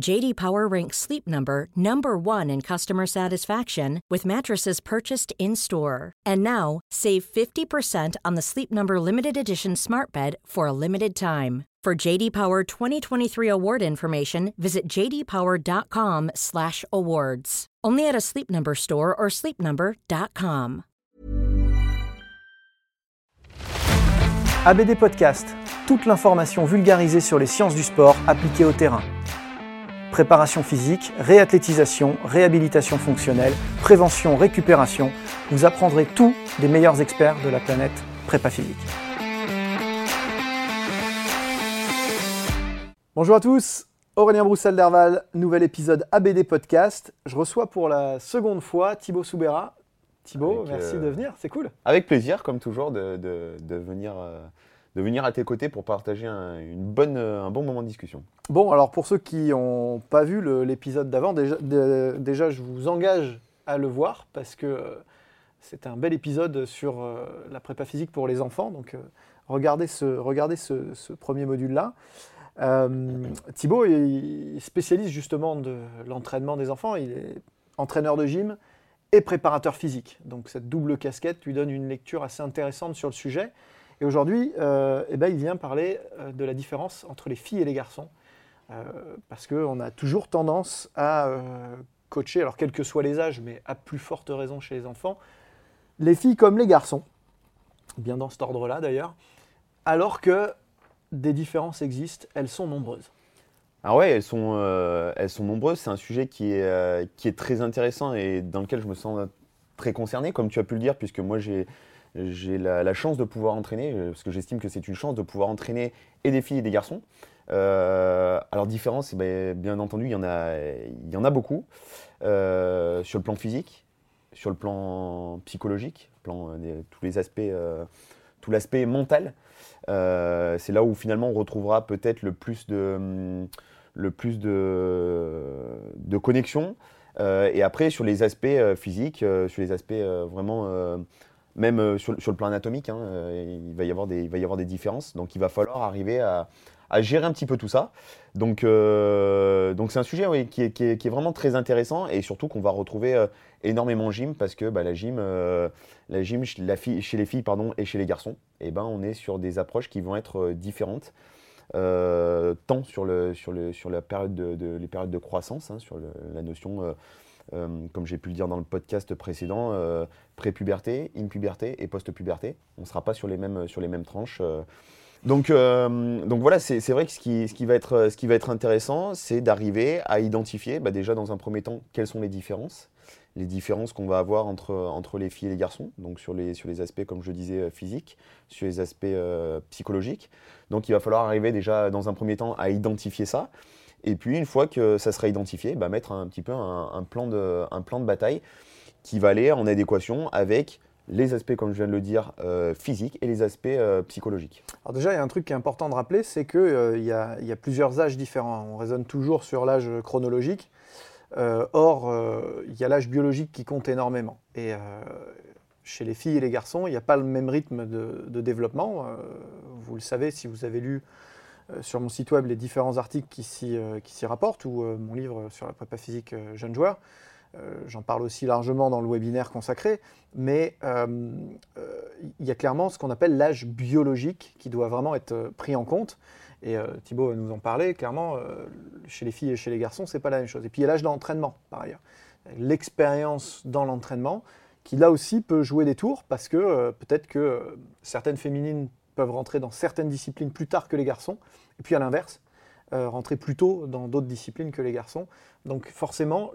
JD Power ranks Sleep Number number 1 in customer satisfaction with mattresses purchased in-store. And now, save 50% on the Sleep Number limited edition Smart Bed for a limited time. For JD Power 2023 award information, visit jdpower.com/awards. Only at a Sleep Number store or sleepnumber.com. ABD Podcast, toute l'information vulgarisée sur les sciences du sport appliquées au terrain. Préparation physique, réathlétisation, réhabilitation fonctionnelle, prévention, récupération, vous apprendrez tout des meilleurs experts de la planète prépa physique. Bonjour à tous, Aurélien Broussel-Derval, nouvel épisode ABD Podcast. Je reçois pour la seconde fois Thibaut Soubera. Thibaut, Avec, merci euh, de venir, c'est cool. Avec plaisir, comme toujours, de, de- de venir, euh, de venir à tes côtés pour partager un, une bonne, un bon moment de discussion. Bon, alors pour ceux qui n'ont pas vu l'épisode d'avant, déjà, déjà je vous engage à le voir parce que euh, c'est un bel épisode sur euh, la prépa physique pour les enfants. Donc euh, regardez ce, regardez ce, premier module-là. Thibaut il spécialise justement de l'entraînement des enfants. Il est entraîneur de gym et préparateur physique. Donc cette double casquette lui donne une lecture assez intéressante sur le sujet. Et aujourd'hui, euh, eh ben, il vient parler euh, de la différence entre les filles et les garçons. Euh, parce qu'on a toujours tendance à coacher, alors quels que soient les âges, mais à plus forte raison chez les enfants, les filles comme les garçons, bien dans cet ordre-là d'ailleurs, alors que des différences existent, elles sont nombreuses. Alors ouais, elles sont, elles sont nombreuses. C'est un sujet qui est, qui est très intéressant et dans lequel je me sens très concerné, comme tu as pu le dire, puisque moi j'ai j'ai la, chance de pouvoir entraîner, euh, parce que j'estime que c'est une chance de pouvoir entraîner et des filles et des garçons. Euh, alors différence, eh ben, bien entendu, il y en a, y en a beaucoup euh, sur le plan physique, sur le plan psychologique, plan, euh, tous les aspects, tout l'aspect mental. C'est là où finalement on retrouvera peut-être le plus de, hum, le plus de, de connexion. Et après, sur les aspects physiques, sur les aspects vraiment, même euh, sur, le plan anatomique, hein, euh, il, va y avoir des, il va y avoir des différences. Donc il va falloir arriver à, à gérer un petit peu tout ça. Donc euh, donc c'est un sujet oui, qui, est, qui est- vraiment très intéressant et surtout qu'on va retrouver énormément en gym parce que bah, la gym, la gym chez, les filles pardon, et chez les garçons, eh ben, on est sur des approches qui vont être différentes. tant sur, le, sur, le, sur la période de, les périodes de croissance, hein, sur la notion, euh, comme j'ai pu le dire dans le podcast précédent, euh, pré-puberté, in-puberté et post-puberté. On ne sera pas sur les mêmes, sur les mêmes tranches. euh. Donc, donc voilà, c'est vrai que ce qui, ce, qui va être, ce qui va être intéressant, c'est d'arriver à identifier, bah, déjà dans un premier temps, quelles sont les différences les différences qu'on va avoir entre, entre les filles et les garçons, donc sur les, sur les aspects, comme je disais, physiques, sur les aspects psychologiques. Donc il va falloir arriver déjà dans un premier temps à identifier ça. Et puis une fois que ça sera identifié, bah, mettre un petit peu un, plan de, un plan de bataille qui va aller en adéquation avec les aspects, comme je viens de le dire, euh, physiques et les aspects euh, psychologiques. Alors déjà, il y a un truc qui est important de rappeler, c'est qu'il il y, a, plusieurs âges différents. On raisonne toujours sur l'âge chronologique. Euh, or, euh, il y a l'âge biologique qui compte énormément. Et euh, chez les filles et les garçons, il n'y a pas le même rythme de, développement. Euh, vous le savez si vous avez lu euh, sur mon site web les différents articles qui s'y euh, rapportent ou euh, mon livre sur la prépa physique euh, jeune joueur. J'en parle aussi largement dans le webinaire consacré, mais il y a clairement ce qu'on appelle l'âge biologique qui doit vraiment être pris en compte. Et Thibaut nous en parlait, clairement, chez les filles et chez les garçons, ce n'est pas la même chose. Et puis il y a l'âge d'entraînement, par ailleurs. L'expérience dans l'entraînement, qui là aussi peut jouer des tours, parce que peut-être que certaines féminines peuvent rentrer dans certaines disciplines plus tard que les garçons, et puis à l'inverse, euh, rentrer plus tôt dans d'autres disciplines que les garçons. Donc forcément,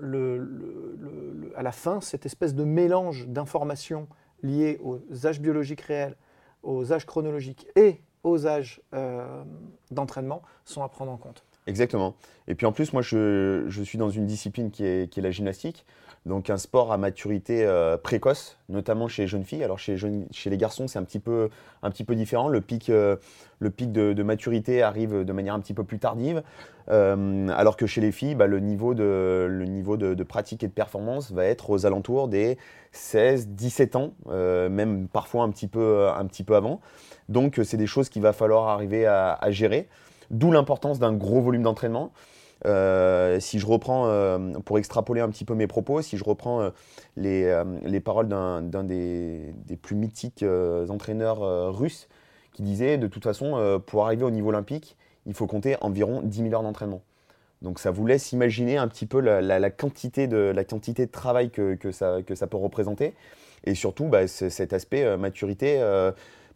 à la fin, cette espèce de mélange d'informations liées aux âges biologiques réels, aux âges chronologiques et aux âges euh, d'entraînement sont à prendre en compte. Exactement. Et puis en plus, moi, je, suis dans une discipline qui est la gymnastique donc un sport à maturité euh, précoce, notamment chez les jeunes filles. Alors chez, chez les garçons, c'est un petit peu, un petit peu différent. Le pic, euh, le pic de, maturité arrive de manière un petit peu plus tardive, euh, alors que chez les filles, bah, le niveau, de, le niveau de, pratique et de performance va être aux alentours des 16, 17 ans, même parfois un petit peu, un petit peu avant. Donc c'est des choses qu'il va falloir arriver à gérer, d'où l'importance d'un gros volume d'entraînement. Euh, si je reprends, euh, pour extrapoler un petit peu mes propos, si je reprends euh, les, les, paroles d'un des, des, plus mythiques entraîneurs russes qui disait de toute façon, pour arriver au niveau olympique, il faut compter environ 10 000 heures d'entraînement. Donc ça vous laisse imaginer un petit peu la, la, quantité, de, la quantité de travail que, que, ça, que ça peut représenter. Et surtout, bah, cet aspect maturité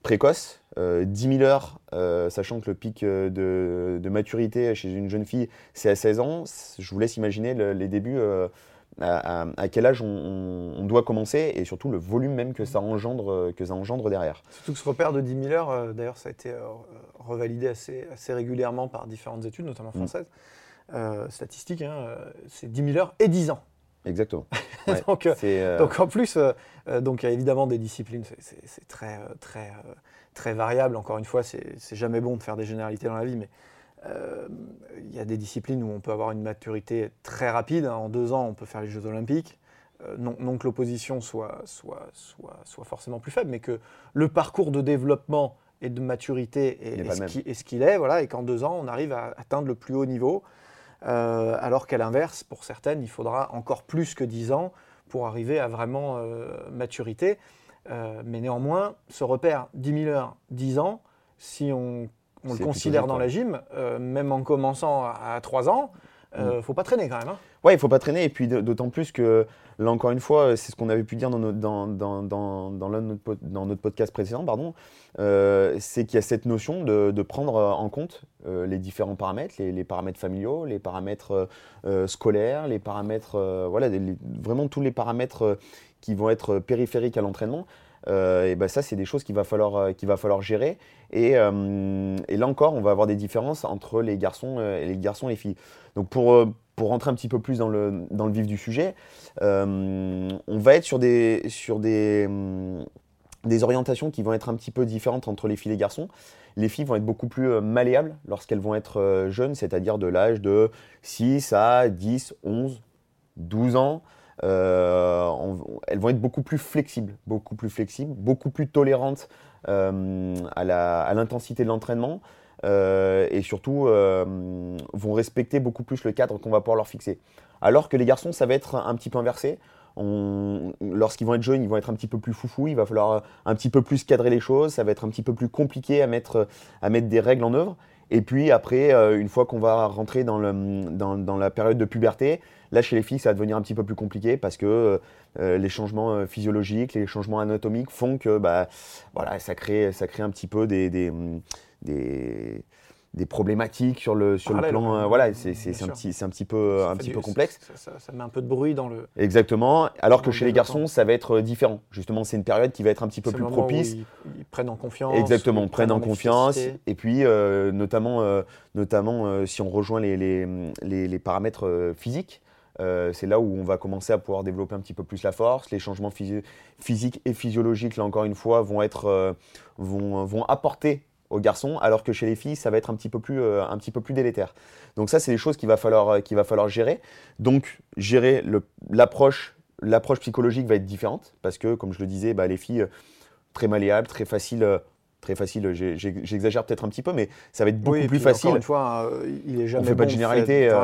précoce, 10 euh, 000 heures, euh, sachant que le pic euh, de, maturité chez une jeune fille, c'est à 16 ans. Je vous laisse imaginer les débuts, à, quel âge on, doit commencer et surtout le volume même que ça engendre, que ça engendre derrière. Surtout que ce repère de 10 000 heures, d'ailleurs, ça a été revalidé assez, assez, régulièrement par différentes études, notamment mm. françaises, statistiques. Hein, c'est 10 000 heures et 10 ans. Exactement. donc, donc, en plus, donc il y a évidemment des disciplines, c'est très, très très variable. Encore une fois, c'est jamais bon de faire des généralités dans la vie, mais euh, il y a des disciplines où on peut avoir une maturité très rapide. En deux ans, on peut faire les Jeux Olympiques. Euh, non, que l'opposition soit, soit, soit, soit, forcément plus faible, mais que le parcours de développement et de maturité est, ce qu'il est, voilà, et qu'en deux ans, on arrive à atteindre le plus haut niveau. Euh, alors qu'à l'inverse, pour certaines, il faudra encore plus que dix ans pour arriver à vraiment maturité. Euh, mais néanmoins, ce repère 10 000 heures, 10 ans, si on, le considère dans la gym, euh, même en commençant à, 3 ans, il ne mm. faut pas traîner quand même. Hein. Ouais, il ne faut pas traîner. Et puis d'autant plus que, là encore une fois, c'est ce qu'on avait pu dire dans notre, dans, dans, dans, dans notre, dans notre podcast précédent, pardon, euh, c'est qu'il y a cette notion de, de prendre en compte les différents paramètres, les, les, paramètres familiaux, les paramètres scolaires, les paramètres, voilà, vraiment tous les paramètres qui vont être périphériques à l'entraînement, euh, et ben ça, c'est des choses qu'il va, falloir, euh, qu'il va falloir gérer. Et, euh, et, là encore, on va avoir des différences entre les garçons, et les, garçons et les filles. Donc pour, pour rentrer un petit peu plus dans le, dans le vif du sujet, on va être sur des, sur des, des orientations qui vont être un petit peu différentes entre les filles et les garçons. Les filles vont être beaucoup plus malléables lorsqu'elles vont être jeunes, c'est-à-dire de l'âge de 6 à 10, 11, 12 ans. Euh, elles vont être beaucoup plus flexibles, beaucoup plus flexibles, beaucoup plus tolérantes euh, à l'intensité de l'entraînement. Euh, et surtout vont respecter beaucoup plus le cadre qu'on va pouvoir leur fixer. Alors que les garçons, ça va être un, petit peu inversé. Lorsqu'ils vont être jeunes, ils vont être un petit peu plus foufou, il va falloir un petit peu plus cadrer les choses, ça va être un petit peu plus compliqué à mettre, à mettre des règles en œuvre. Et puis après, une fois qu'on va rentrer dans, la période de puberté, Là, chez les filles, ça va devenir un petit peu plus compliqué parce que euh, euh, les changements euh, physiologiques, les changements anatomiques font que bah, voilà, ça, crée, ça crée un petit peu des, des, problématiques sur le, sur le plan. voilà, c'est un petit, un petit peu, un petit peu complexe. Ça, met un peu de bruit dans le. Exactement. Alors que chez les garçons, ça va être différent. Justement, c'est une période qui va être un petit peu plus propice. Ils, prennent en confiance. Exactement, prennent en confiance. Et puis, notamment, notamment si on rejoint les, les, les, les paramètres physiques. Euh, c'est là où on va commencer à pouvoir développer un petit peu plus la force. Les changements physiques et physiologiques, là encore une fois, vont, être, euh, vont, vont, apporter aux garçons, alors que chez les filles, ça va être un petit peu plus, euh, un petit peu plus délétère. Donc ça, c'est des choses qu'il va, falloir, va falloir gérer. Donc gérer l'approche, l'approche psychologique va être différente, parce que, comme je le disais, bah, les filles, très malléables, très faciles très facile, j'exagère peut-être un petit peu, mais ça va être beaucoup Oui, plus puis, Encore facile. une fois, euh, il est On fait pas de généralité. euh,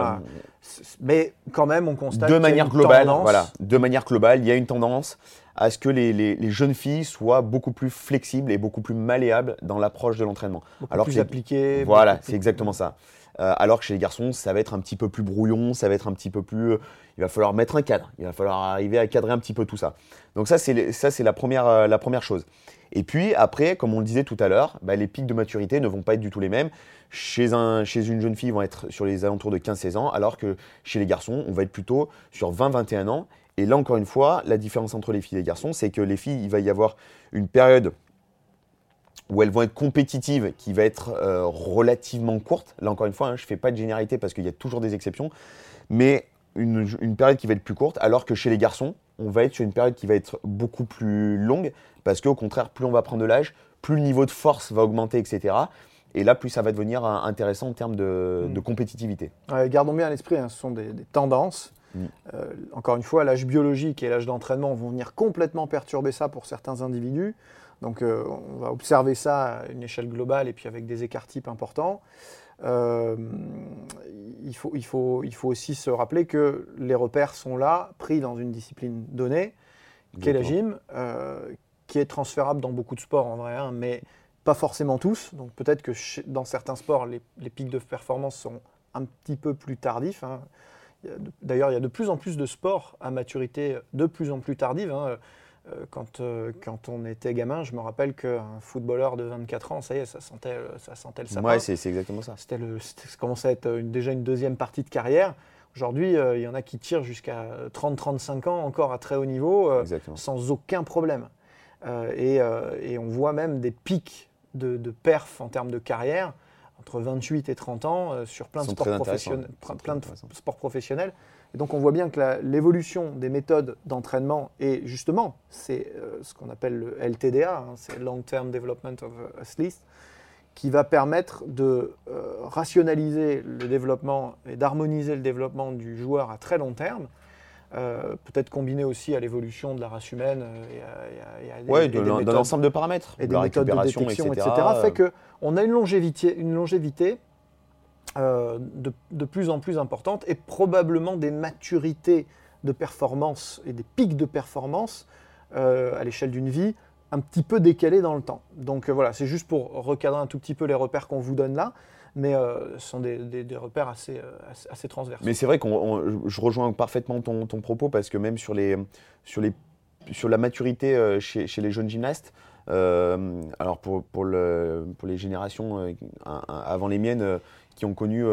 Mais quand même, on constate de manière une globale, tendance. voilà, de manière globale, il y a une tendance à ce que les, les- les jeunes filles soient beaucoup plus flexibles et beaucoup plus malléables dans l'approche de l'entraînement. Alors plus que les- appliqué. Voilà, c'est exactement ça. Euh, alors que chez les garçons, ça va être un petit peu plus brouillon, ça va être un petit peu plus. euh, il va falloir mettre un cadre, il va falloir arriver à cadrer un petit peu tout ça. Donc ça, c'est les- ça, c'est la première, euh, la première chose. Et puis après, comme on le disait tout à l'heure, bah, les pics de maturité ne vont pas être du tout les mêmes. Chez, un, chez une jeune fille, ils vont être sur les alentours de 15-16 ans, alors que chez les garçons, on va être plutôt sur 20-21 ans. Et là, encore une fois, la différence entre les filles et les garçons, c'est que les filles, il va y avoir une période où elles vont être compétitives, qui va être euh, relativement courte. Là, encore une fois, hein, je ne fais pas de généralité parce qu'il y a toujours des exceptions, mais une, une période qui va être plus courte, alors que chez les garçons, on va être sur une période qui va être beaucoup plus longue, parce qu'au contraire, plus on va prendre de l'âge, plus le niveau de force va augmenter, etc. Et là, plus ça va devenir euh, intéressant en termes de, Mm. de compétitivité. Ouais, gardons bien à l'esprit, hein, ce sont des, des tendances. Mm. Euh, encore une fois, l'âge biologique et l'âge d'entraînement vont venir complètement perturber ça pour certains individus. Donc euh, on va observer ça à une échelle globale et puis avec des écarts types importants. Euh, il, faut, il, faut, il faut aussi se rappeler que les repères sont là, pris dans une discipline donnée, qui est la gym, qui est transférable dans beaucoup de sports en vrai, hein, mais pas forcément tous. Donc peut-être que chez- dans certains sports, les, les pics de performance sont un petit peu plus tardifs. hein. D'ailleurs, il y a de plus en plus de sports à maturité de plus en plus tardive. hein. Euh, Quand, euh, quand on était gamin, je me rappelle qu'un footballeur de 24 ans, ça y est, ça sentait, le- ça sentait le sapin. Ouais, c'est exactement ça. C'était ça commençait à être une- déjà une deuxième partie de carrière. Aujourd'hui, euh, il y en a qui tirent jusqu'à 30-35 ans encore à très haut niveau euh, sans aucun problème. Euh, et, euh, et on voit même des pics de, de perf en termes de carrière entre 28 et 30 ans euh, sur plein de sports professionnels. plein de sports professionnels. Et donc on voit bien que l'évolution des méthodes d'entraînement et justement, c'est euh, ce qu'on appelle le LTDA, hein, c'est Long Term Development of Athletes, qui va permettre de euh, rationaliser le développement et d'harmoniser le développement du joueur à très long terme. Euh, peut-être combiné aussi à l'évolution de la race humaine euh, et à, et Ouais, et de paramètres, et de des méthodes de détection, etc. etc., fait qu'on a une longévité, une longévité euh, de, de plus en plus importante et probablement des maturités de performance et des pics de performance euh, à l'échelle d'une vie un petit peu décalés dans le temps. Donc euh, voilà, c'est juste pour recadrer un tout petit peu les repères qu'on vous donne là, mais euh, ce sont des, repères assez, euh, assez, assez transversaux. Mais c'est vrai qu'on, on- je rejoins parfaitement ton, ton propos parce que même sur, les, sur, les, sur la maturité euh, chez, chez les jeunes gymnastes, alors pour, pour, le, pour les générations avant les miennes qui ont connu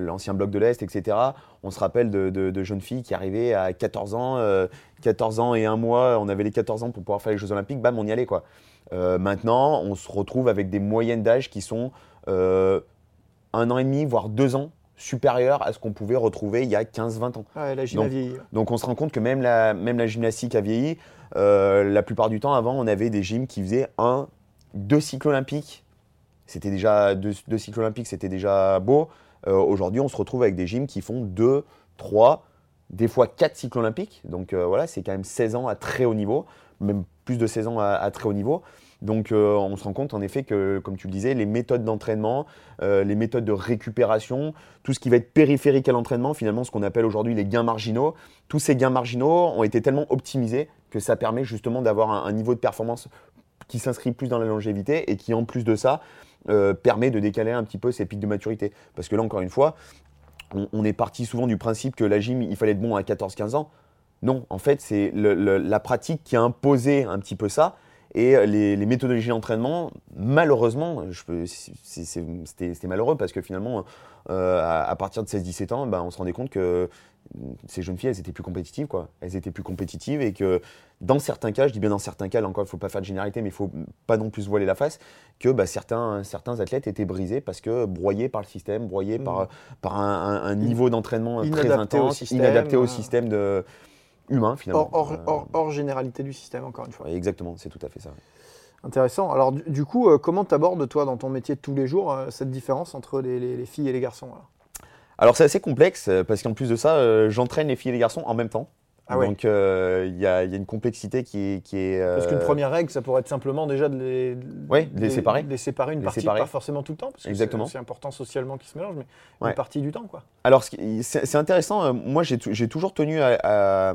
l'ancien bloc de l'Est, etc., on se rappelle de, de- jeunes filles qui arrivaient à 14 ans, euh, 14 ans et un mois, on avait les 14 ans pour pouvoir faire les Jeux Olympiques, bam, on y allait quoi. Maintenant, on se retrouve avec des moyennes d'âge qui sont un an et demi, voire deux ans supérieurs à ce qu'on pouvait retrouver il y a 15-20 ans. Ouais, la gym a Donc, vieilli. Donc on se rend compte que même la, même la gymnastique a vieilli. Euh, la plupart du temps, avant, on avait des gyms qui faisaient un, deux cycles olympiques. C'était déjà deux, deux cycles olympiques, c'était déjà beau. Euh, Aujourd'hui, on se retrouve avec des gyms qui font deux, trois, des fois quatre cycles olympiques. Donc euh, voilà, c'est quand même 16 ans à très haut niveau, même plus de 16 ans à, à très haut niveau. Donc euh, on se rend compte en effet que, comme tu le disais, les méthodes d'entraînement, euh, les méthodes de récupération, tout ce qui va être périphérique à l'entraînement, finalement ce qu'on appelle aujourd'hui les gains marginaux, tous ces gains marginaux ont été tellement optimisés que ça permet justement d'avoir un, niveau de performance qui s'inscrit plus dans la longévité et qui en plus de ça euh, permet de décaler un petit peu ces pics de maturité. Parce que là encore une fois, on, on est parti souvent du principe que la gym, il fallait être bon à 14-15 ans. Non, en fait, c'est la pratique qui a imposé un petit peu ça. Et les, les méthodologies d'entraînement, malheureusement, c'était malheureux parce que finalement, euh, à, à partir de 16-17 ans, ben, on se rendait compte que ces jeunes filles, elles étaient plus compétitives. Quoi. Elles étaient plus compétitives et que dans certains cas, je dis bien dans certains cas, là encore, il ne faut pas faire de généralité, mais il ne faut pas non plus voiler la face, que bah, certains, certains athlètes étaient brisés parce que broyés par le système, broyés par, par un, un- un niveau d'entraînement très Inadapté au intense, système, inadapté au euh, système de, humain finalement. Hors, hors- Euh, hors- généralité du système, encore une fois. exactement, c'est tout à fait ça. Intéressant. Alors, du, du coup, euh, comment tu abordes, toi, dans ton métier de tous les jours, euh, cette différence entre les, les- les filles et les garçons alors? Alors c'est assez complexe parce qu'en plus de ça, j'entraîne les filles et les garçons en même temps. Ah ouais. Donc euh, il y, a, il y a une complexité qui est. Qui est Parce qu'une euh, première règle, ça pourrait être simplement déjà de les, Ouais, de les séparer. de les séparer une Les partie, séparer. pas forcément tout le temps, parce que c'est important socialement qu'ils se mélangent, mais Ouais. une partie du temps, quoi. Alors, c'est intéressant. euh, Moi, j'ai tou- j'ai toujours tenu à, à-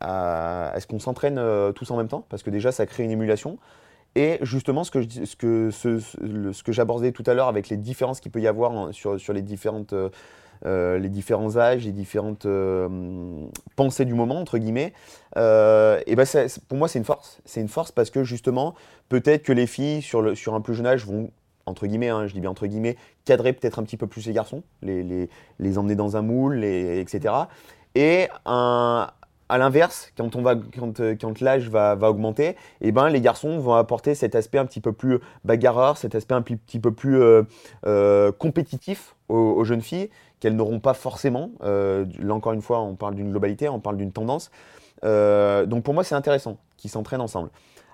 à- à ce qu'on s'entraîne euh, tous en même temps, parce que déjà, ça crée une émulation. Et justement, ce que, je dis- ce que, ce, ce- le- ce que j'abordais tout à l'heure avec les différences qu'il peut y avoir sur, sur les, différentes, euh, euh, les différents âges, les différentes euh, pensées du moment, entre guillemets, euh, et ben pour moi, c'est une force. C'est une force parce que justement, peut-être que les filles sur, un plus jeune âge vont, entre guillemets, hein, je dis bien entre guillemets, cadrer peut-être un petit peu plus les garçons, les, emmener dans un moule, etc. Et à l'inverse, quand, l'âge va, augmenter, eh ben, les garçons vont apporter cet aspect un petit peu plus bagarreur, cet aspect un petit, peu plus compétitif aux, jeunes filles, qu'elles n'auront pas forcément. Euh, là encore une fois, on parle d'une globalité, on parle d'une tendance. Euh, donc pour moi, c'est intéressant qu'ils s'entraînent ensemble.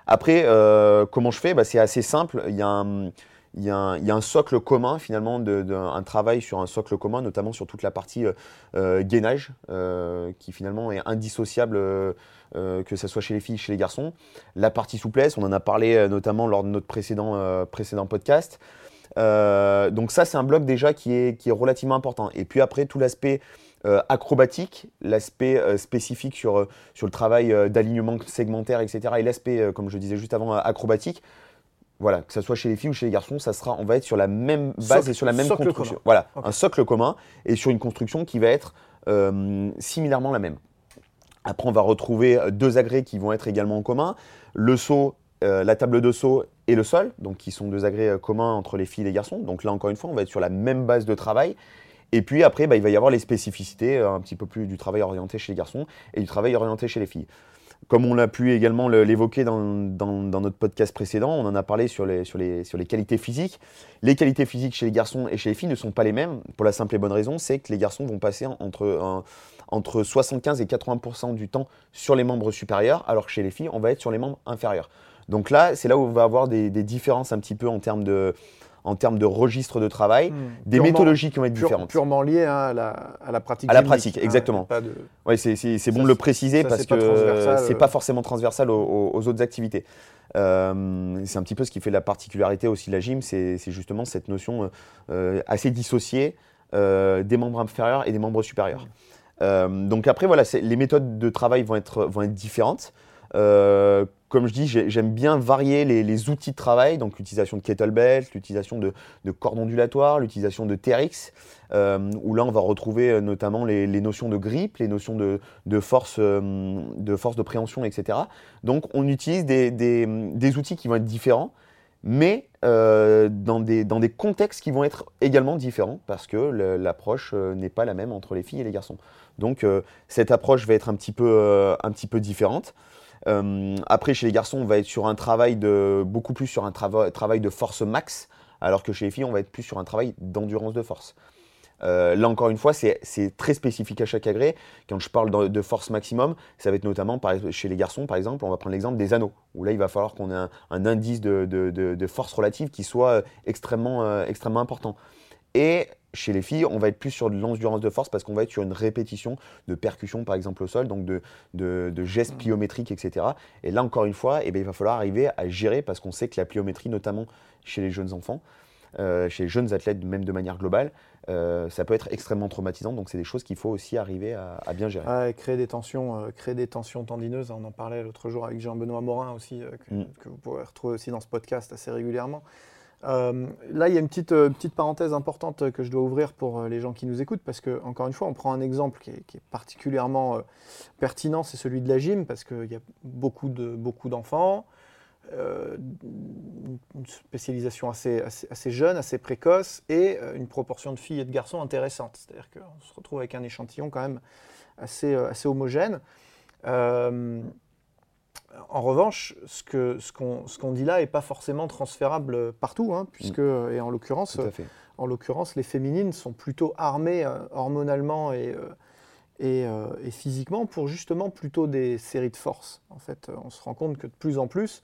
Après, euh, comment je fais? Bah, C'est assez simple. Il y, a un, y socle commun, finalement, de, un travail sur un socle commun, notamment sur toute la partie gainage, qui finalement est indissociable, que ce soit chez les filles, chez les garçons. La partie souplesse, on en a parlé notamment lors de notre précédent, précédent podcast. Euh, donc ça, c'est un bloc déjà qui est, qui est relativement important. Et puis après, tout l'aspect euh, acrobatique, l'aspect euh, spécifique sur, sur le travail d'alignement segmentaire, etc. Et l'aspect, comme je disais juste avant, acrobatique. Voilà, que ce soit chez les filles ou chez les garçons, ça sera, on va être sur la même base Socle- et sur la même construction. commun. Voilà, un socle commun et sur une construction qui va être similairement la même. Après, on va retrouver deux agrès qui vont être également en commun. Le saut, la table de saut et le sol, donc qui sont deux agrès euh, communs entre les filles et les garçons. Donc là, encore une fois, on va être sur la même base de travail. Et puis après, bah, il va y avoir les spécificités, euh, un petit peu plus du travail orienté chez les garçons et du travail orienté chez les filles. Comme on l'a pu également le- l'évoquer dans, notre podcast précédent, on en a parlé sur les, qualités physiques. Les qualités physiques chez les garçons et chez les filles ne sont pas les mêmes, pour la simple et bonne raison, c'est que les garçons vont passer entre, entre 75 et 80% du temps sur les membres supérieurs, alors que chez les filles, on va être sur les membres inférieurs. Donc là, c'est là où on va avoir des, des différences un petit peu en termes de, en termes de registre de travail, Hmm. des Purement- méthodologies qui vont être pure- différentes. purement lié hein, à, la, à la pratique. À la pratique, hein, exactement. de- Ouais, c'est bon de le préciser ça, parce que transversal, c'est euh. pas forcément transversal aux, autres activités. Euh, c'est un petit peu ce qui fait la particularité aussi de la gym, c'est justement cette notion euh, assez dissociée euh, des membres inférieurs et des membres supérieurs. Euh, donc après, voilà, les méthodes de travail vont être, vont être différentes. Euh, comme je dis, j'ai- j'aime bien varier les, outils de travail, donc l'utilisation de kettlebell, l'utilisation de, de cordes ondulatoires, l'utilisation de TRX, euh, où là on va retrouver euh, notamment les, notions de grip, les notions de, de force, de force de préhension, etc. Donc on utilise des, outils qui vont être différents, mais dans, des, contextes qui vont être également différents, parce que l'approche n'est pas la même entre les filles et les garçons. Donc cette approche va être un petit peu différente. Euh, après, chez les garçons, on va être sur un travail de beaucoup plus sur un trava- travail de force max, alors que chez les filles, on va être plus sur un travail d'endurance de force. Euh, là encore une fois, c'est très spécifique à chaque agrès. Quand je parle de, force maximum, ça va être notamment chez les garçons, par exemple, on va prendre l'exemple des anneaux, où là il va falloir qu'on ait un, indice de, force relative qui soit euh, extrêmement, extrêmement important. Et chez les filles, on va être plus sur de l'endurance de force parce qu'on va être sur une répétition de percussion, par exemple au sol, donc de, de, de gestes pliométriques, etc. Et là encore une fois, eh bien, il va falloir arriver à gérer parce qu'on sait que la pliométrie, notamment chez les jeunes enfants, euh, chez les jeunes athlètes, même de manière globale, euh, ça peut être extrêmement traumatisant. Donc c'est des choses qu'il faut aussi arriver à, à bien gérer. Ouais, créer des tensions, euh, créer des tensions tendineuses. On en parlait l'autre jour avec Jean-Benoît Morin aussi, que, Mm. que vous pourrez retrouver aussi dans ce podcast assez régulièrement. Euh, là, il y a une petite, euh, petite parenthèse importante que je dois ouvrir pour euh, les gens qui nous écoutent, parce que encore une fois, on prend un exemple qui est, particulièrement pertinent, c'est celui de la gym, parce qu'il y a beaucoup de beaucoup d'enfants, une spécialisation assez, assez, assez jeune, assez précoce, et une proportion de filles et de garçons intéressante. C'est-à-dire qu'on se retrouve avec un échantillon quand même assez, assez homogène. En revanche, ce qu'on ce dit là n'est pas forcément transférable partout, hein, puisque, et en l'occurrence, en les féminines sont plutôt armées euh, hormonalement et, euh, et, euh, et physiquement pour justement plutôt des séries de force. En fait, on se rend compte que de plus en plus,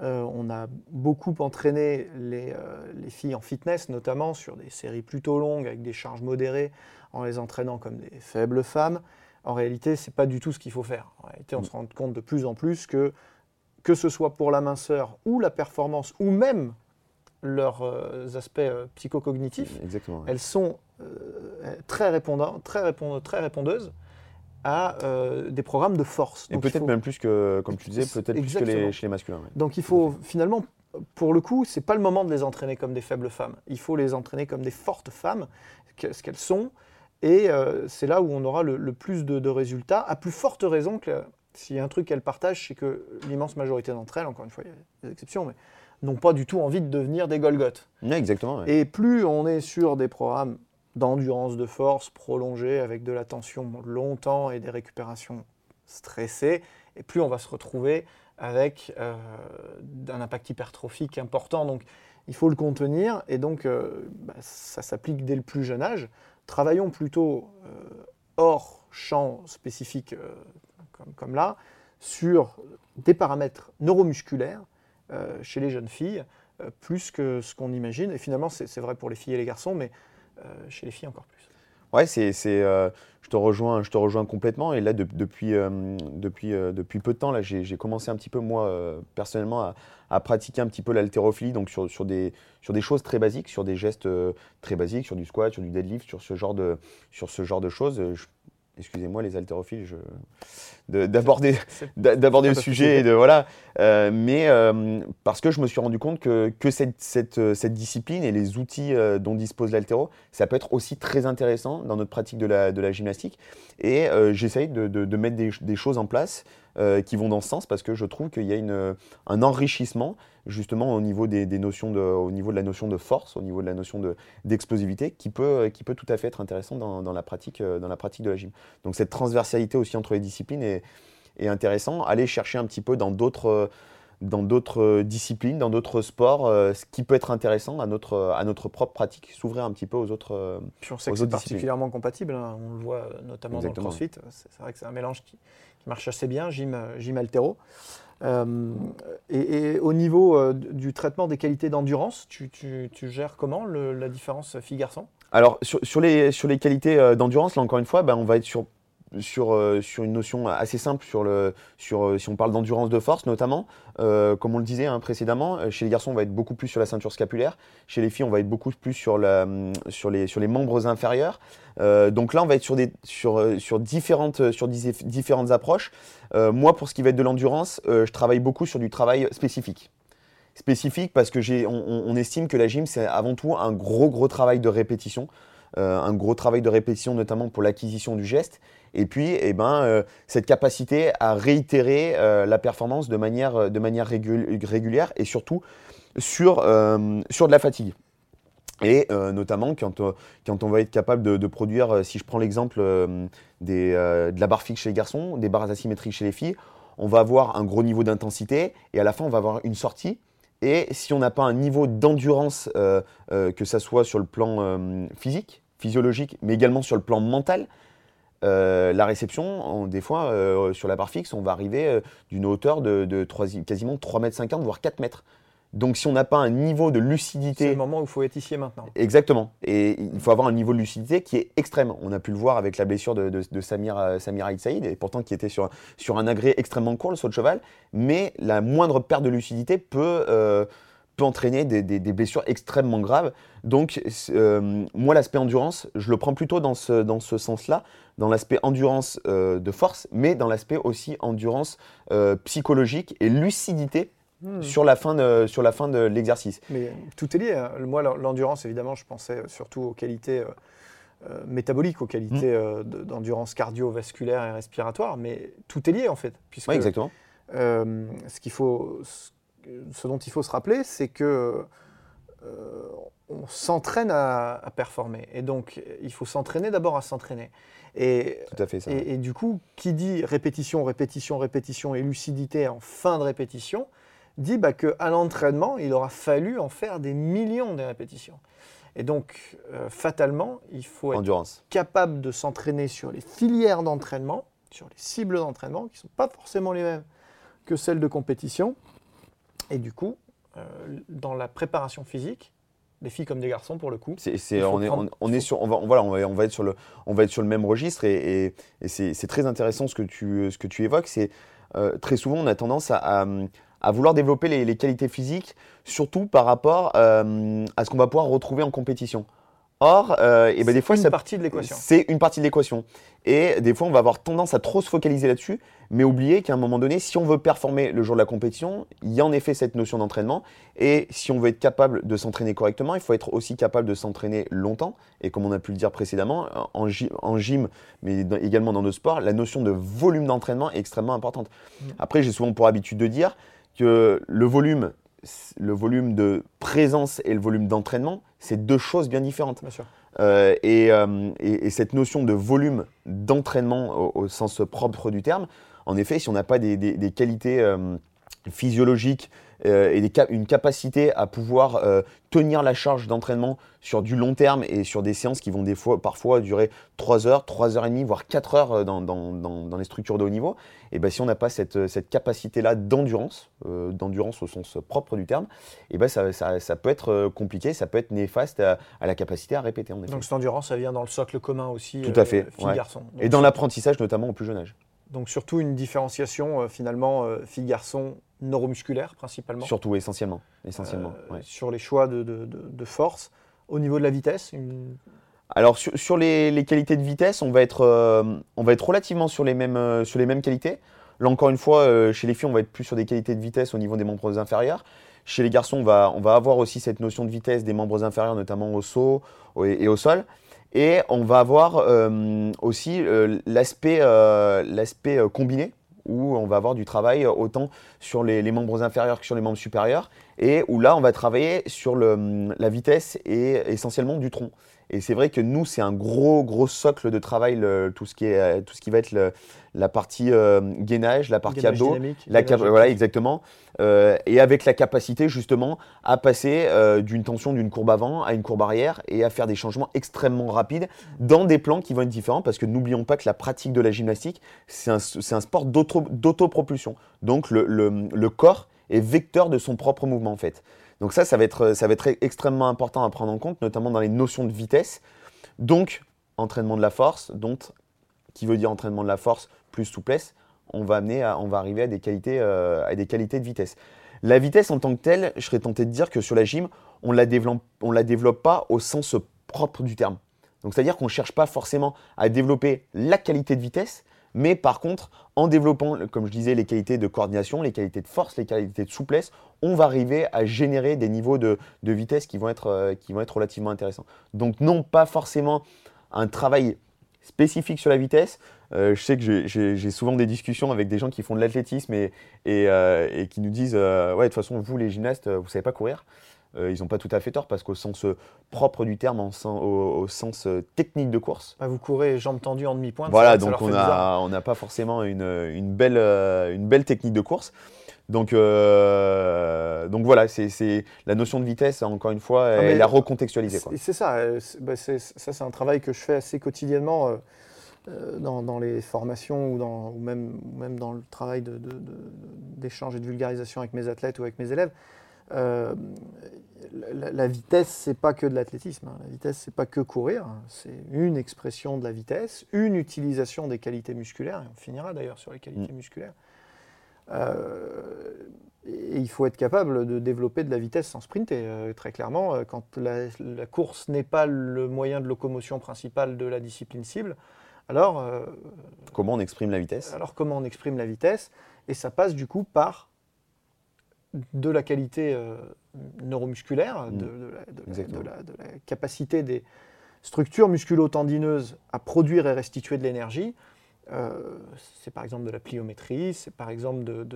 on a beaucoup entraîné les, les filles en fitness, notamment sur des séries plutôt longues avec des charges modérées, en les entraînant comme des faibles femmes, En réalité, c'est pas du tout ce qu'il faut faire. En réalité, on se rend compte de plus en plus que que ce soit pour la minceur ou la performance ou même leurs euh, aspects euh, psychocognitifs, Exactement. ouais. elles sont euh, très, répondant- très, répond- très répondeuses à des programmes de force. Et peut-être faut- même plus que, comme tu disais, peut-être plus que les, chez les masculins. ouais. Donc il faut finalement, pour le coup, c'est pas le moment de les entraîner comme des faibles femmes. Il faut les entraîner comme des fortes femmes, que- ce qu'elles sont. Et euh, c'est là où on aura le, le plus de, de résultats, à plus forte raison que s'il y a un truc qu'elles partagent, c'est que l'immense majorité d'entre elles, encore une fois, il y a des exceptions, mais n'ont pas du tout envie de devenir des Golgoth. Ouais, exactement. ouais. Et plus on est sur des programmes d'endurance de force prolongés avec de la tension longtemps et des récupérations stressées, et plus on va se retrouver avec euh, un impact hypertrophique important. Donc il faut le contenir et donc euh, bah, ça s'applique dès le plus jeune âge. Travaillons plutôt euh, hors champ spécifique euh, comme, là sur des paramètres neuromusculaires euh, chez les jeunes filles plus que ce qu'on imagine. Et finalement, c'est vrai pour les filles et les garçons, mais chez les filles encore plus. Ouais, c'est, euh, je te rejoins, je te rejoins complètement. Et là, de- depuis, euh, depuis, euh, depuis peu de temps, là, j'ai, commencé un petit peu moi personnellement à, pratiquer un petit peu l'haltérophilie, donc sur, sur des, sur des choses très basiques, sur des gestes très basiques, sur du squat, sur du deadlift, sur ce genre de, sur ce genre de choses. Excusez-moi les haltérophiles, d'aborder, le sujet souci. et de voilà Euh, mais euh, parce que je me suis rendu compte que, que cette, cette, euh, cette discipline et les outils euh, dont dispose l'haltéro ça peut être aussi très intéressant dans notre pratique de la, de la gymnastique et j'essaye de, de- de mettre des, des choses en place euh, qui vont dans ce sens parce que je trouve qu'il y a une, un enrichissement justement au niveau des, des notions de, au niveau de la notion de force au niveau de la notion de, d'explosivité qui peut, qui peut tout à fait être intéressant dans, dans la pratique, euh, dans la pratique de la gym donc cette transversalité aussi entre les disciplines est, est intéressant. Aller chercher un petit peu dans d'autres euh, dans d'autres euh, disciplines, dans d'autres sports, euh, ce qui peut être intéressant à notre, à notre propre pratique, s'ouvrir un petit peu aux autres. euh, Puis on sait aux que c'est particulièrement compatible, hein. on le voit euh, notamment Exactement. dans le crossfit. C'est vrai que c'est un mélange qui, marche assez bien, gym, euh, gym altéro. Euh, et, au niveau euh, du traitement des qualités d'endurance, tu, tu- tu gères comment la différence fille-garçon? Alors, sur, sur les, sur les qualités d'endurance, là encore une fois, ben, on va être sur, sur, euh, sur une notion assez simple, sur le, sur, euh, si on parle d'endurance de force notamment. Euh, comme on le disait hein, précédemment, chez les garçons, on va être beaucoup plus sur la ceinture scapulaire. Chez les filles, on va être beaucoup plus sur, la, hum, sur, les, sur les membres inférieurs. Donc là, on va être sur, des, sur, sur, différentes, approches. Moi, pour ce qui va être de l'endurance, je travaille beaucoup sur du travail spécifique. Spécifique parce que j'ai, on, estime que la gym, c'est avant tout un gros, gros travail de répétition. Un gros travail de répétition, notamment pour l'acquisition du geste. Et puis, eh ben, euh, cette capacité à réitérer euh, la performance de manière, de manière régul- régulière et surtout sur, euh, sur de la fatigue. Et euh, notamment quand, euh, quand on va être capable de, produire, euh, si je prends l'exemple euh, euh, de la barre fixe chez les garçons, des barres asymétriques chez les filles, on va avoir un gros niveau d'intensité et à la fin on va avoir une sortie. Et si on n'a pas un niveau d'endurance, euh, euh, que ça soit sur le plan euh, physique, physiologique, mais également sur le plan mental, euh, la réception, on- des fois, euh, sur la barre fixe, on va arriver euh, d'une hauteur de, de trois- quasiment 3,50 m, voire 4 mètres. Donc si on n'a pas un niveau de C'est lucidité le moment où il faut être ici et maintenant. Exactement. Et il faut avoir un niveau de lucidité qui est extrême. On a pu le voir avec la blessure de, de- de Samir, Samir Aït Saïd, et pourtant qui était sur, sur un agrès extrêmement court, le saut de cheval. Mais la moindre perte de lucidité peut, peut entraîner des, des- des blessures extrêmement graves. Donc, euh, moi, l'aspect endurance, je le prends plutôt dans ce, dans ce sens-là, dans l'aspect endurance euh, de force, mais dans l'aspect aussi endurance euh, psychologique et lucidité Hmm. sur, la fin de, sur la fin de l'exercice. Mais tout est lié. hein. Moi, l'endurance, évidemment, je pensais surtout aux qualités euh, métaboliques, aux qualités euh, de- d'endurance cardiovasculaire et respiratoire, mais tout est lié en fait. Puisque Oui, exactement. euh, ce, qu'il faut, ce, ce dont il faut se rappeler, c'est que euh, on s'entraîne à, à performer. Et donc, il faut s'entraîner d'abord à s'entraîner. Et Tout à fait ça. et, et du coup, qui dit répétition, répétition, répétition et lucidité en fin de répétition, dit bah, qu'à l'entraînement, il aura fallu en faire des millions de répétitions. Et donc, euh, fatalement, il faut être Endurance. capable de s'entraîner sur les filières d'entraînement, sur les cibles d'entraînement, qui ne sont pas forcément les mêmes que celles de compétition. Et du coup, euh, dans la préparation physique, des filles comme des garçons pour le coup. On, est, prendre- on, on est sur, on va, on- voilà, on va, on va être sur le, on va être sur le même registre et, et- et c'est, c'est très intéressant ce que tu, ce que tu évoques. C'est euh, très souvent on a tendance à, à, à vouloir développer les, les qualités physiques, surtout par rapport euh, à ce qu'on va pouvoir retrouver en compétition. Or, euh, et ben des fois une ça partie de l'équation. C'est une partie de l'équation. Et des fois, on va avoir tendance à trop se focaliser là-dessus, mais oublier qu'à un moment donné, si on veut performer le jour de la compétition, il y a en effet cette notion d'entraînement. Et si on veut être capable de s'entraîner correctement, il faut être aussi capable de s'entraîner longtemps. Et comme on a pu le dire précédemment, en, gy- en gym, mais dans- également dans nos sports, la notion de volume d'entraînement est extrêmement importante. Mm. Après, j'ai souvent pour habitude de dire que le volume, le volume de présence et le volume d'entraînement, c'est deux choses bien différentes. Bien sûr. Euh, et, euh, et- et cette notion de volume d'entraînement au, au sens propre du terme, en effet, si on n'a pas des, des- des qualités euh, physiologiques euh, et des une capacité à pouvoir euh, tenir la charge d'entraînement sur du long terme et sur des séances qui vont des fois, parfois durer 3 heures, 3 heures et demie, voire 4 heures euh, dans, dans- dans- dans les structures de haut niveau, et ben si on n'a pas cette, cette capacité-là d'endurance, euh, d'endurance au sens propre du terme, et ben ça, ça- ça peut être compliqué, ça peut être néfaste à, à la capacité à répéter en effet. Donc cette endurance, ça vient dans le socle commun aussi. Tout à fait, ouais. Filles-garçons. Et dans l'apprentissage, notamment au plus jeune âge. Donc surtout une différenciation euh, finalement euh, filles-garçons neuromusculaire principalement. Surtout, essentiellement. essentiellement Euh, ouais. Sur les choix de, de- de- de force. Au niveau de la vitesse, une- Alors, sur, sur les, les qualités de vitesse, on va être, euh, on va être relativement sur les mêmes, sur les mêmes qualités. Là, encore une fois, chez les filles, on va être plus sur des qualités de vitesse au niveau des membres inférieurs. Chez les garçons, on va, on va avoir aussi cette notion de vitesse des membres inférieurs, notamment au saut au- et, au sol. Et on va avoir euh, aussi euh, l'aspect euh, combiné, où on va avoir du travail autant sur les, les membres inférieurs que sur les membres supérieurs, et où là, on va travailler sur le, la vitesse et essentiellement du tronc. Et c'est vrai que nous, c'est un gros, gros socle de travail, le- tout, ce qui est, euh, tout ce qui va être le- la partie euh, gainage, la partie gainage abdos. La voilà, exactement. Euh, et avec la capacité justement à passer euh, d'une tension d'une courbe avant à une courbe arrière et à faire des changements extrêmement rapides dans des plans qui vont être différents parce que n'oublions pas que la pratique de la gymnastique, c'est un, sport d'auto- d'autopropulsion. Donc le corps est vecteur de son propre mouvement en fait. Donc ça, ça va, être, extrêmement important à prendre en compte, notamment dans les notions de vitesse. Donc, entraînement de la force, donc, qui veut dire entraînement de la force plus souplesse, on va, on va arriver à des, qualités, euh, à des qualités de vitesse. La vitesse en tant que telle, je serais tenté de dire que sur la gym, on la développe, on la développe pas au sens propre du terme. Donc c'est-à-dire qu'on ne cherche pas forcément à développer la qualité de vitesse, mais par contre, en développant, comme je disais, les qualités de coordination, les qualités de force, les qualités de souplesse, on va arriver à générer des niveaux de, vitesse qui vont, être, euh, qui vont être relativement intéressants. Donc non, pas forcément un travail spécifique sur la vitesse. Euh, je sais que j'ai- souvent des discussions avec des gens qui font de l'athlétisme et, et, euh, qui nous disent Ouais, de toute façon, vous, les gymnastes, vous ne savez pas courir. Euh, ils n'ont pas tout à fait tort parce qu'au sens euh, propre du terme, en sen- au, au sens euh, technique de course, Bah, vous courez jambes tendues en demi-pointe. voilà, donc ça on a- n'a pas forcément une, une belle, une belle technique de course. Donc, euh, donc voilà, c'est la notion de vitesse, encore une fois, mais elle est à recontextualiser. quoi. C'est ça, c'est- bah, ça c'est un travail que je fais assez quotidiennement euh, dans, dans les formations ou, dans, ou, même, dans le travail de- de- de- d'échange et de vulgarisation avec mes athlètes ou avec mes élèves. Euh, la, la vitesse, c'est pas que de l'athlétisme. hein. La vitesse, c'est pas que courir. hein. C'est une expression de la vitesse, une utilisation des qualités musculaires. Et on finira d'ailleurs sur les qualités musculaires. Euh, et il faut être capable de développer de la vitesse sans sprinter. euh, très clairement, euh, quand la, la course n'est pas le moyen de locomotion principal de la discipline cible, alors, euh, Comment on exprime la vitesse? alors comment on exprime la vitesse? Et ça passe du coup par de la qualité euh, neuromusculaire, de, Mm. de la, de la- Exactement. de la- de la capacité des structures musculo-tendineuses à produire et restituer de l'énergie. Euh, c'est par exemple de la pliométrie, c'est par exemple de,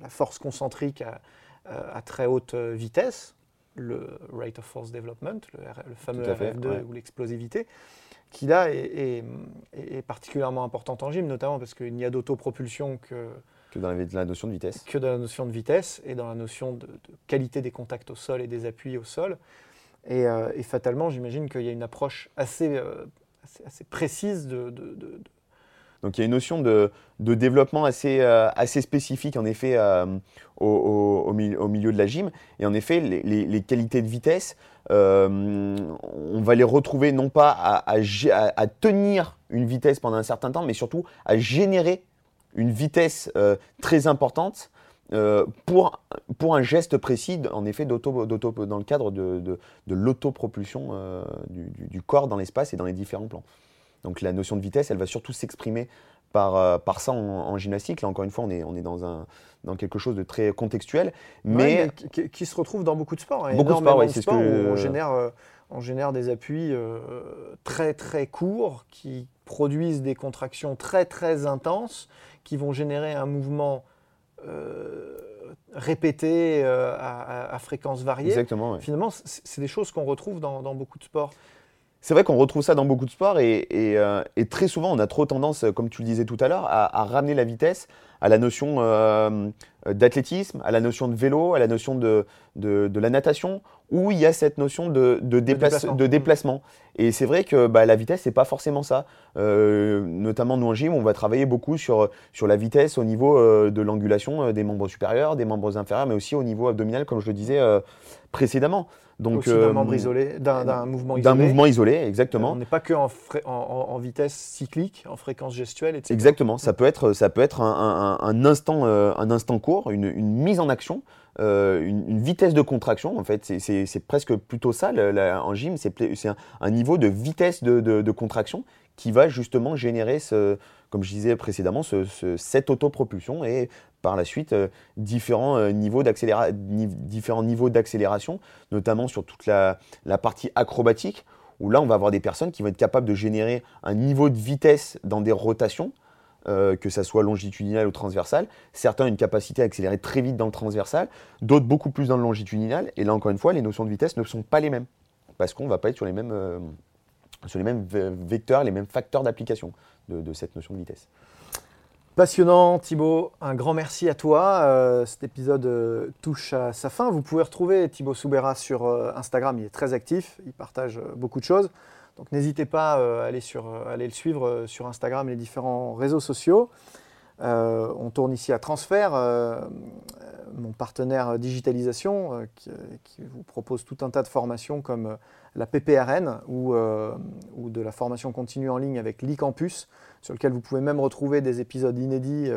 la, force concentrique à, à- à très haute euh, vitesse, le rate of force development, le, fameux Tout à fait, RF2 ouais. ou l'explosivité, qui là est, est- est- est particulièrement importante en gym, notamment parce qu'il n'y a d'autopropulsion que, que dans la, la notion de vitesse. que dans la notion de vitesse et dans la notion de, de qualité des contacts au sol et des appuis au sol. Et, euh, et fatalement, j'imagine qu'il y a une approche assez, euh, assez, assez précise de, de- de- Donc il y a une notion de, développement assez, assez spécifique en effet au, milieu de la gym. Et en effet, les, qualités de vitesse, on va les retrouver non pas à, à, tenir une vitesse pendant un certain temps, mais surtout à générer une vitesse très importante euh, pour, pour un geste précis, en effet, d'auto, dans le cadre de, de, l'autopropulsion euh, du, du, corps dans l'espace et dans les différents plans. Donc la notion de vitesse, elle va surtout s'exprimer par, euh, par ça en, gymnastique. Là, encore une fois, on est, on est dans, un, dans quelque chose de très contextuel. Mais, qui, se retrouve dans beaucoup de sports. Hein. Beaucoup de sports, oui, c'est ce que... on, génère, on génère des appuis très très courts qui produisent des contractions très très intenses qui vont générer un mouvement euh, répétées euh, à, fréquence variée. Exactement. Finalement, c'est des choses qu'on retrouve dans, beaucoup de sports. C'est vrai qu'on retrouve ça dans beaucoup de sports et, euh, très souvent on a trop tendance, comme tu le disais tout à l'heure, à, ramener la vitesse à la notion d'athlétisme, à la notion de vélo, à la notion de, de, la natation, où il y a cette notion de, de, déplacement. Et c'est vrai que bah, la vitesse, c'est pas forcément ça. Euh, notamment nous en gym, on va travailler beaucoup sur, sur la vitesse au niveau euh, de l'angulation euh, des membres supérieurs, des membres inférieurs, mais aussi au niveau abdominal, comme je le disais précédemment. Donc, d'un membre isolé, d'un mouvement isolé. D'un mouvement isolé, exactement. on n'est pas que en, en, vitesse cyclique, en fréquence gestuelle, etc. Exactement. Ça peut être, ça peut être un, un, instant, un instant court, une, une mise en action euh, une, vitesse de contraction. En fait, c'est presque plutôt ça en gym. C'est un, niveau de vitesse de, contraction qui va justement générer, ce, comme je disais précédemment, cette autopropulsion et par la suite euh, différents, euh, niveaux différents niveaux d'accélération, notamment sur toute la, partie acrobatique, où là on va avoir des personnes qui vont être capables de générer un niveau de vitesse dans des rotations euh, que ça soit longitudinal ou transversal. Certains ont une capacité à accélérer très vite dans le transversal, d'autres beaucoup plus dans le longitudinal. Et là, encore une fois, les notions de vitesse ne sont pas les mêmes, parce qu'on ne va pas être sur les mêmes vecteurs, les mêmes facteurs d'application de, cette notion de vitesse. Passionnant Thibaut, un grand merci à toi. Euh, cet épisode touche à sa fin. Vous pouvez retrouver Thibaut Soubera sur Instagram, il est très actif, il partage beaucoup de choses. Donc n'hésitez pas euh, à aller, euh, le suivre euh, sur Instagram et les différents réseaux sociaux. on tourne ici à Transfert, mon partenaire digitalisation, qui, vous propose tout un tas de formations comme la PPRN ou, ou de la formation continue en ligne avec l'e-campus, sur lequel vous pouvez même retrouver des épisodes inédits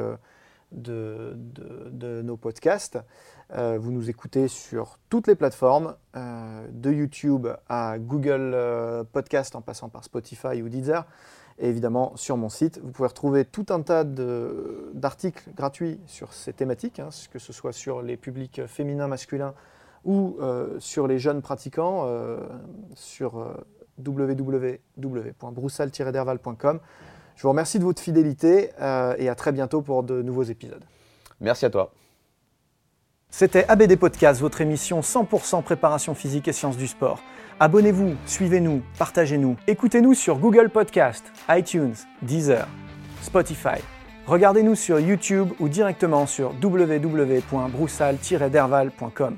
de, de, nos podcasts. Euh, vous nous écoutez sur toutes les plateformes, euh, de YouTube à Google euh, Podcast en passant par Spotify ou Deezer. Et évidemment, sur mon site, vous pouvez retrouver tout un tas d'articles gratuits sur ces thématiques, hein, que ce soit sur les publics féminins, masculins ou sur les jeunes pratiquants, sur www.broussal-derval.com. Je vous remercie de votre fidélité euh, et à très bientôt pour de nouveaux épisodes. Merci à toi. C'était ABD Podcast, votre émission 100% préparation physique et sciences du sport. Abonnez-vous, suivez-nous, partagez-nous. Écoutez-nous sur Google Podcast, iTunes, Deezer, Spotify. Regardez-nous sur YouTube ou directement sur www.broussal-derval.com.